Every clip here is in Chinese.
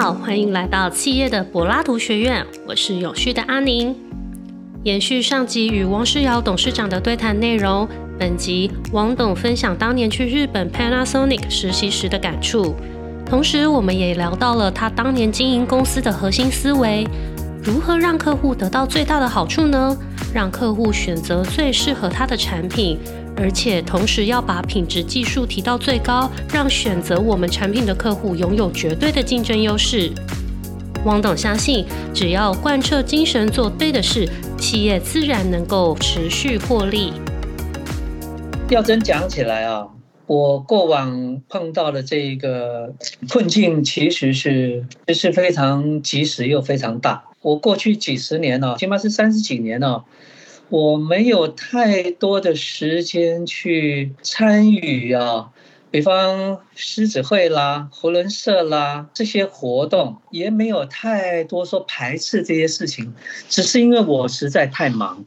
好，欢迎来到企业的柏拉图学院，我是永续的阿宁。延续上集与汪世尧董事长的对谈内容，本集汪董分享当年去日本 Panasonic 实习时的感触，同时我们也聊到了他当年经营公司的核心思维，如何让客户得到最大的好处呢？让客户选择最适合他的产品。而且同时要把品质技术提到最高，让选择我们产品的客户拥有绝对的竞争优势。汪董相信，只要贯彻精神，做对的事，企业自然能够持续获利。要真讲起来啊，我过往碰到的这一个困境，其实是是非常及时又非常大。我过去几十年呢，起码是三十几年呢。我没有太多的时间去参与啊，比方狮子会啦、胡伦社啦这些活动，也没有太多说排斥这些事情，只是因为我实在太忙，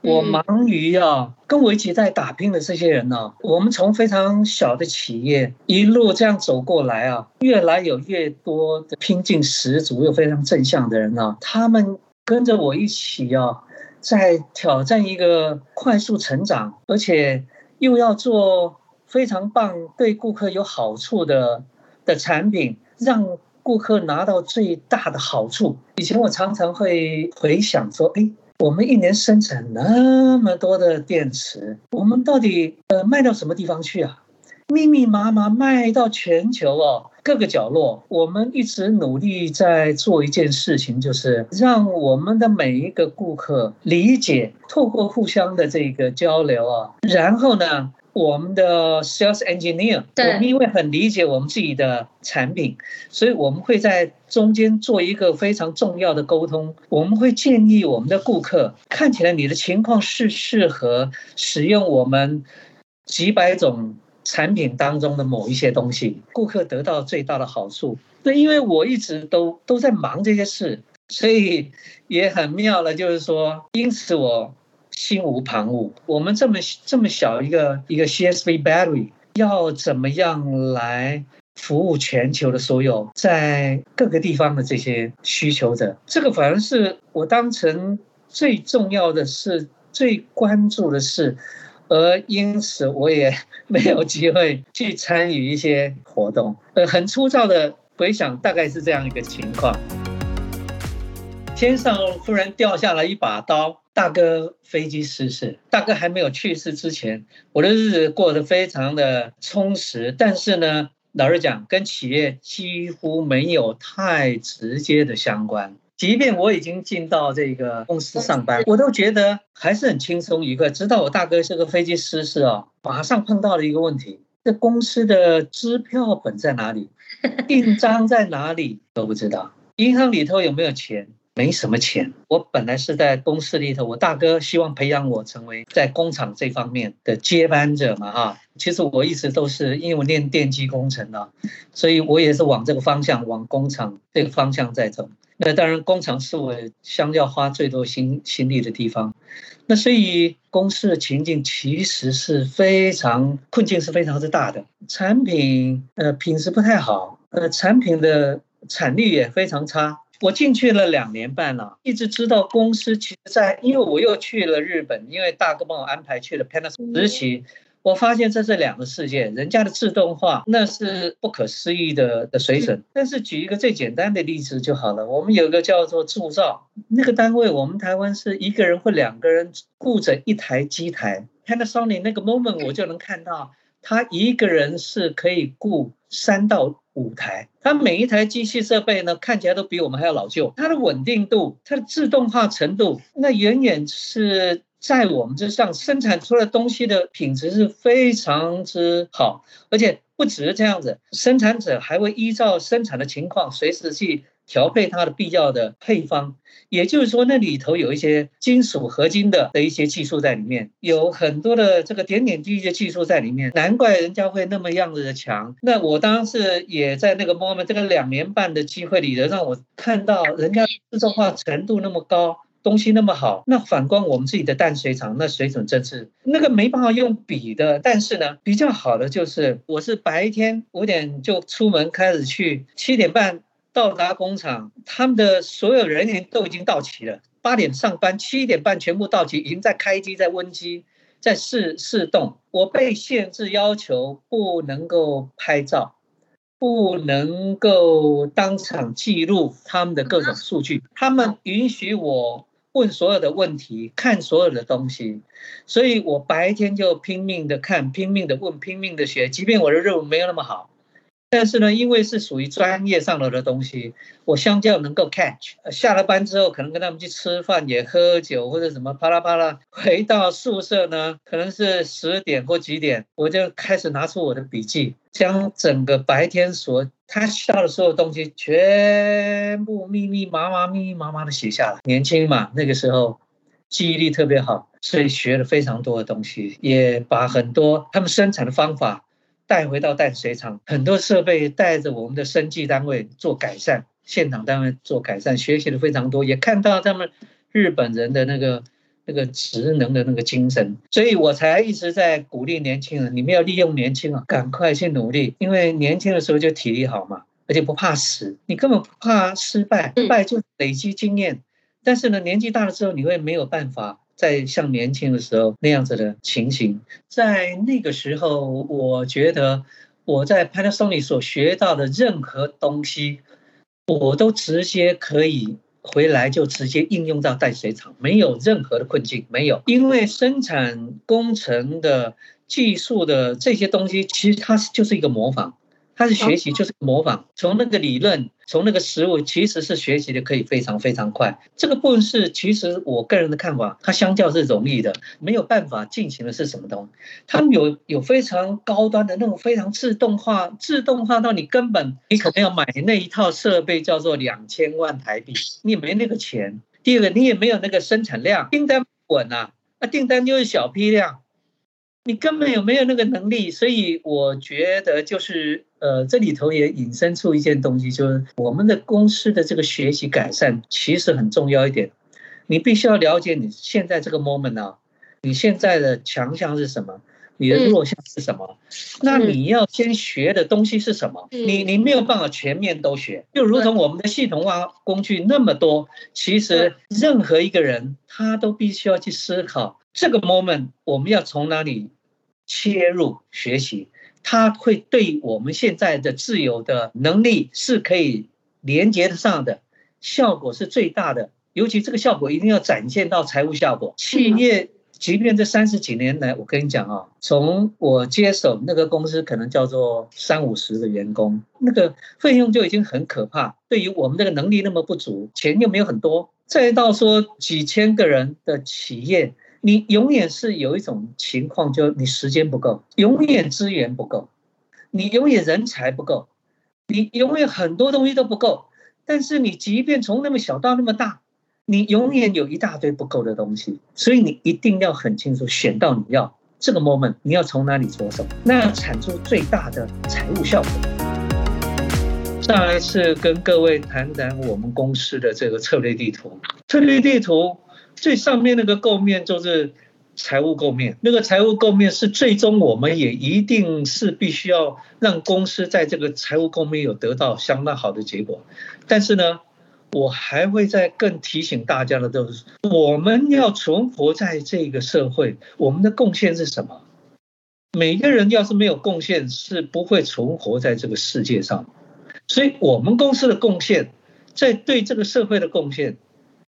我忙于啊跟我一起在打拼的这些人呢，我们从非常小的企业一路这样走过来啊，越来有越多的拼劲十足又非常正向的人啊，他们跟着我一起啊。在挑战一个快速成长，而且又要做非常棒、对顾客有好处的的产品，让顾客拿到最大的好处。以前我常常会回想说：“哎，我们一年生产那么多的电池，我们到底呃卖到什么地方去啊？密密麻麻卖到全球哦。”各个角落，我们一直努力在做一件事情，就是让我们的每一个顾客理解，透过互相的这个交流啊，然后呢，我们的 sales engineer，我们因为很理解我们自己的产品，所以我们会在中间做一个非常重要的沟通。我们会建议我们的顾客，看起来你的情况是适合使用我们几百种。产品当中的某一些东西，顾客得到最大的好处。那因为我一直都都在忙这些事，所以也很妙了。就是说，因此我心无旁骛。我们这么这么小一个一个 CSV battery，要怎么样来服务全球的所有在各个地方的这些需求者？这个反而是我当成最重要的是最关注的是。而因此，我也 没有机会去参与一些活动。呃，很粗糙的回想，大概是这样一个情况：天上突然掉下来一把刀，大哥飞机失事。大哥还没有去世之前，我的日子过得非常的充实。但是呢，老实讲，跟企业几乎没有太直接的相关。即便我已经进到这个公司上班，我都觉得还是很轻松愉快。直到我大哥是个飞机失事啊，马上碰到了一个问题：这公司的支票本在哪里？印章在哪里？都不知道。银行里头有没有钱？没什么钱。我本来是在公司里头，我大哥希望培养我成为在工厂这方面的接班者嘛，哈。其实我一直都是因为我念电机工程的，所以我也是往这个方向，往工厂这个方向在走。那当然，工厂是我相较花最多心心力的地方。那所以公司的情境其实是非常困境，是非常之大的。产品呃品质不太好，呃产品的产率也非常差。我进去了两年半了，一直知道公司其实在，因为我又去了日本，因为大哥帮我安排去了 Panasonic 实习。我发现在这两个世界，人家的自动化那是不可思议的的水准。但是举一个最简单的例子就好了，我们有个叫做铸造那个单位，我们台湾是一个人或两个人顾着一台机台。Panasonic 那个 moment 我就能看到，他一个人是可以顾三到五台，他每一台机器设备呢看起来都比我们还要老旧，它的稳定度、它的自动化程度，那远远是。在我们这上生产出来东西的品质是非常之好，而且不只是这样子，生产者还会依照生产的情况，随时去调配它的必要的配方。也就是说，那里头有一些金属合金的的一些技术在里面，有很多的这个点点滴滴的技术在里面，难怪人家会那么样子的强。那我当时也在那个 moment 这个两年半的机会里头，让我看到人家自动化程度那么高。东西那么好，那反观我们自己的淡水厂，那水准真是那个没办法用比的。但是呢，比较好的就是，我是白天五点就出门开始去，七点半到达工厂，他们的所有人员都已经到齐了，八点上班，七点半全部到齐，已经在开机、在温机、在试试动。我被限制要求不能够拍照，不能够当场记录他们的各种数据，他们允许我。问所有的问题，看所有的东西，所以我白天就拼命的看，拼命的问，拼命的学，即便我的任务没有那么好。但是呢，因为是属于专业上的的东西，我相较能够 catch。下了班之后，可能跟他们去吃饭、也喝酒或者什么啪啦啪啦。回到宿舍呢，可能是十点或几点，我就开始拿出我的笔记，将整个白天所他到的所有东西全部密密麻麻、密密麻麻的写下来。年轻嘛，那个时候记忆力特别好，所以学了非常多的东西，也把很多他们生产的方法。带回到淡水厂，很多设备带着我们的生技单位做改善，现场单位做改善，学习的非常多，也看到他们日本人的那个那个职能的那个精神，所以我才一直在鼓励年轻人，你们要利用年轻啊，赶快去努力，因为年轻的时候就体力好嘛，而且不怕死，你根本不怕失败，失败就累积经验，但是呢，年纪大了之后，你会没有办法。再像年轻的时候那样子的情形，在那个时候，我觉得我在 Panasonic 所学到的任何东西，我都直接可以回来就直接应用到淡水厂，没有任何的困境，没有，因为生产工程的技术的这些东西，其实它是就是一个模仿。他是学习，就是模仿，从那个理论，从那个实物，其实是学习的可以非常非常快。这个部分是，其实我个人的看法，它相较是容易的，没有办法进行的是什么东西？他们有有非常高端的那种非常自动化，自动化到你根本你可能要买那一套设备叫做两千万台币，你也没那个钱。第二个，你也没有那个生产量，订单不稳啊，那订单就是小批量。你根本有没有那个能力？所以我觉得就是，呃，这里头也引申出一件东西，就是我们的公司的这个学习改善其实很重要一点。你必须要了解你现在这个 moment 啊，你现在的强项是什么，你的弱项是什么？那你要先学的东西是什么？你你没有办法全面都学，就如同我们的系统化工具那么多，其实任何一个人他都必须要去思考。这个 moment 我们要从哪里切入学习？它会对我们现在的自由的能力是可以连接得上的，效果是最大的。尤其这个效果一定要展现到财务效果。企业即便这三十几年来，我跟你讲啊，从我接手那个公司，可能叫做三五十个员工，那个费用就已经很可怕。对于我们这个能力那么不足，钱又没有很多，再到说几千个人的企业。你永远是有一种情况，就你时间不够，永远资源不够，你永远人才不够，你永远很多东西都不够。但是你即便从那么小到那么大，你永远有一大堆不够的东西。所以你一定要很清楚，选到你要这个 moment，你要从哪里着手，那要产出最大的财务效果。上一次跟各位谈谈我们公司的这个策略地图，策略地图。最上面那个构面就是财务构面，那个财务构面是最终我们也一定是必须要让公司在这个财务构面有得到相当好的结果。但是呢，我还会再更提醒大家的就是，我们要存活在这个社会，我们的贡献是什么？每个人要是没有贡献，是不会存活在这个世界上。所以，我们公司的贡献，在对这个社会的贡献。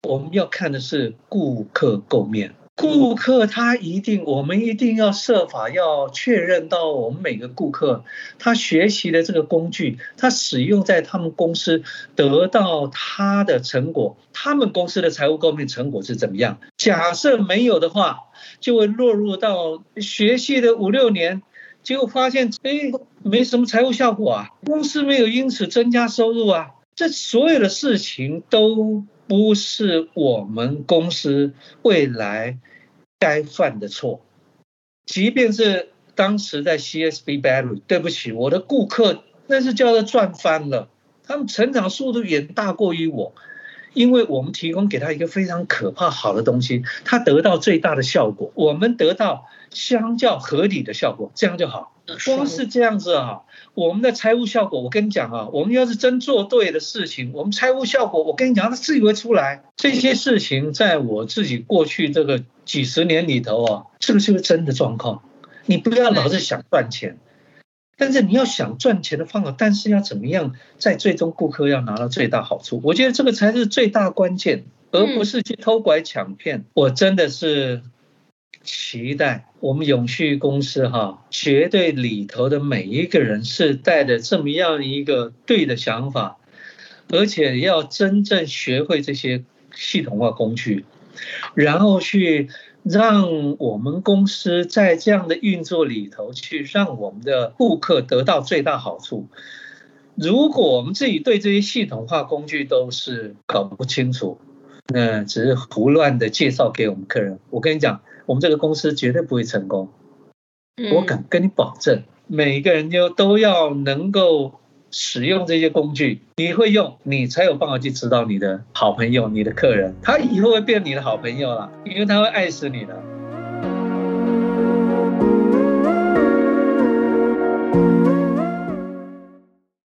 我们要看的是顾客构面，顾客他一定，我们一定要设法要确认到我们每个顾客他学习的这个工具，他使用在他们公司得到他的成果，他们公司的财务构面成果是怎么样？假设没有的话，就会落入到学习的五六年，结果发现哎，没什么财务效果啊，公司没有因此增加收入啊，这所有的事情都。不是我们公司未来该犯的错，即便是当时在 CSB Battery，对不起，我的顾客那是叫做赚翻了，他们成长速度远大过于我，因为我们提供给他一个非常可怕好的东西，他得到最大的效果，我们得到相较合理的效果，这样就好。光是这样子啊，我们的财务效果，我跟你讲啊，我们要是真做对的事情，我们财务效果，我跟你讲，它自己会出来。这些事情在我自己过去这个几十年里头啊，这个就是真的状况。你不要老是想赚钱，但是你要想赚钱的方法，但是要怎么样在最终顾客要拿到最大好处？我觉得这个才是最大关键，而不是去偷拐抢骗。我真的是。期待我们永续公司哈，绝对里头的每一个人是带着这么样一个对的想法，而且要真正学会这些系统化工具，然后去让我们公司在这样的运作里头去让我们的顾客得到最大好处。如果我们自己对这些系统化工具都是搞不清楚，那只是胡乱的介绍给我们客人，我跟你讲。我们这个公司绝对不会成功，我敢跟你保证，每个人就都要能够使用这些工具，你会用，你才有办法去指导你的好朋友、你的客人，他以后会变你的好朋友了，因为他会爱死你的。